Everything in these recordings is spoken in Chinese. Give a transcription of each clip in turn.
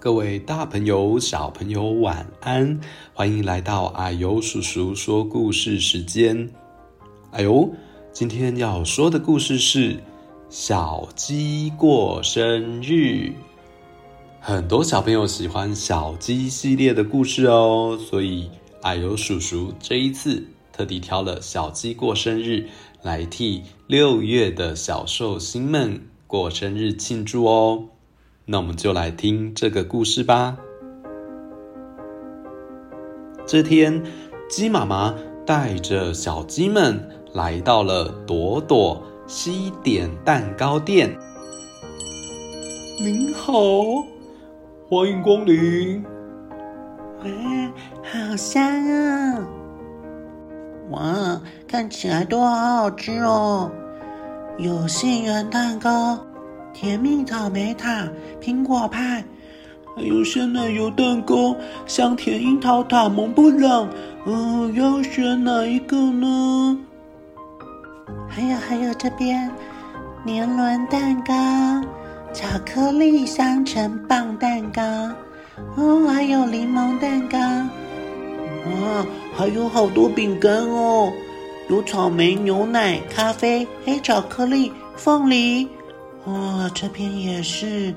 各位大朋友、小朋友，晚安！欢迎来到啊呦叔叔说故事时间。啊呦，今天要说的故事是小鸡过生日。很多小朋友喜欢小鸡系列的故事哦，所以啊呦叔叔这一次特地挑了小鸡过生日来替六月的小寿星们过生日庆祝哦。那我们就来听这个故事吧。这天，鸡妈妈带着小鸡们来到了朵朵西点蛋糕店。您好，欢迎光临。哇，好香啊！哇，看起来都好好吃哦，有杏仁蛋糕。甜蜜草莓塔、苹果派，还有鲜奶油蛋糕、香甜樱桃塔、蒙布朗。嗯、呃，要选哪一个呢？还有还有这边年轮蛋糕、巧克力香橙棒蛋糕。哦，还有柠檬蛋糕。哇，还有好多饼干哦，有草莓、牛奶、咖啡、黑巧克力、凤梨。哇、这边也是，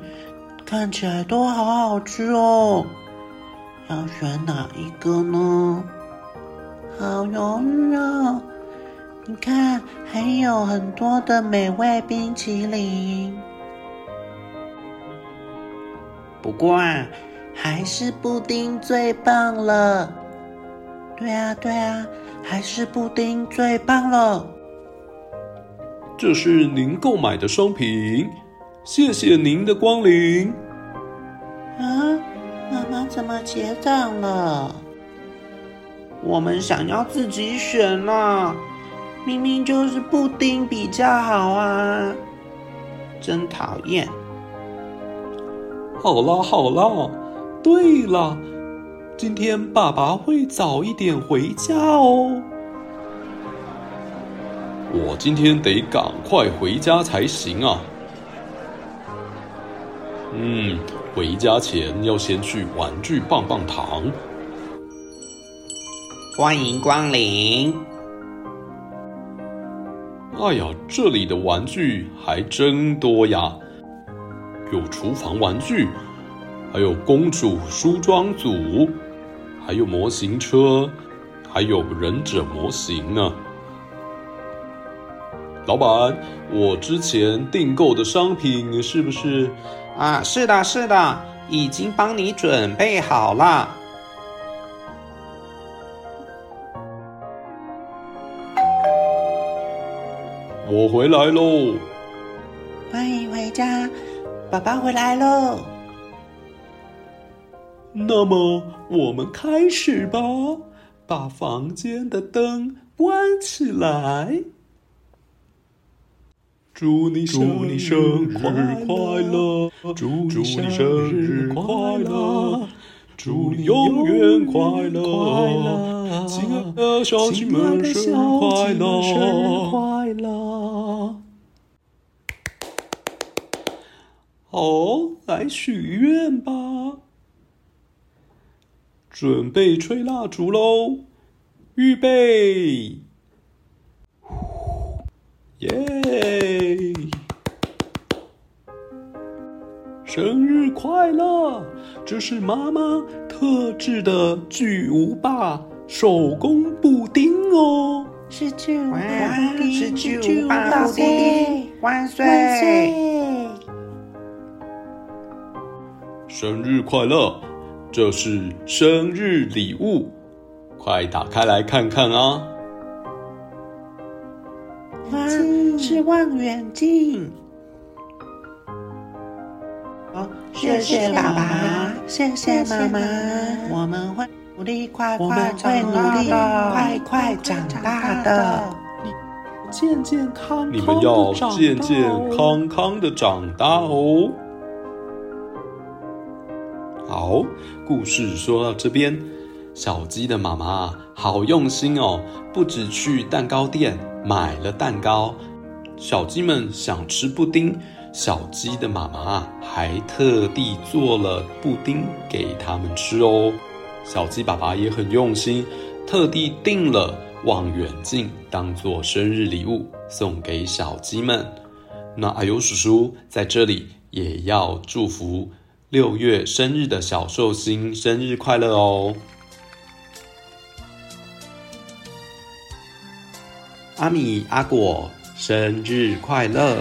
看起来都好好吃哦。要选哪一个呢？好犹豫哦。你看，还有很多的美味冰淇淋。不过啊，还是布丁最棒了。对啊，对啊，还是布丁最棒了。这是您购买的商品，谢谢您的光临。啊，妈妈怎么结账了？我们想要自己选呐，明明就是布丁比较好啊，真讨厌。好啦好啦，对了，今天爸爸会早一点回家哦。我今天得赶快回家才行啊！嗯，回家前要先去玩具棒棒糖。欢迎光临。哎呀，这里的玩具还真多呀！有厨房玩具，还有公主梳妆组，还有模型车，还有忍者模型呢。老板，我之前订购的商品是不是？啊，是的，是的，已经帮你准备好了。我回来喽！欢迎回家，爸爸回来喽。那么，我们开始吧，把房间的灯关起来。祝你生日快乐！祝你生日快乐！祝你永远快乐！亲爱的小鸡们，生日快乐！生日快乐！好，来许愿吧！准备吹蜡烛喽！预备！耶！生日快乐！这是妈妈特制的巨无霸手工布丁哦！是巨无霸，是巨无霸布丁！万岁！万岁！生日快乐！这是生日礼物，快打开来看看啊！哇是望远镜。好，谢谢爸爸，谢谢妈妈。我们会努力，快快长大的，快快长大的。你健健康康，你们要健健康康的长大哦。好，故事说到这边，小鸡的妈妈好用心哦，不止去蛋糕店买了蛋糕。小鸡们想吃布丁，小鸡的妈妈还特地做了布丁给他们吃哦。小鸡爸爸也很用心，特地订了望远镜当做生日礼物送给小鸡们。那啊呦叔叔在这里也要祝福六月生日的小寿星生日快乐哦！阿米阿果生日快乐！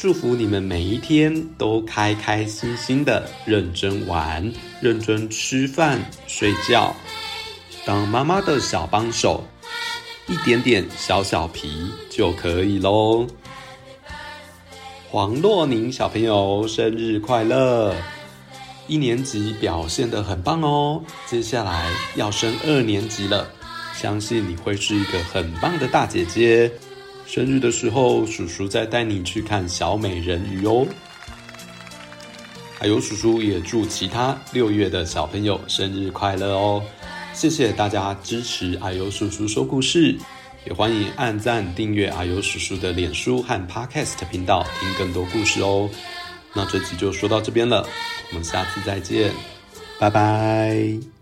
祝福你们每一天都开开心心的，认真玩，认真吃饭、睡觉，当妈妈的小帮手，一点点小小皮就可以喽。黄若宁小朋友生日快乐！一年级表现得很棒哦，接下来要升二年级了，相信你会是一个很棒的大姐姐。生日的时候，叔叔再带你去看小美人鱼哦。还有叔叔也祝其他六月的小朋友生日快乐哦！谢谢大家支持阿尤叔叔说故事，也欢迎按赞订阅阿尤叔叔的脸书和 Podcast 频道，听更多故事哦。那这集就说到这边了，我们下次再见，拜拜。